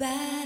Bye.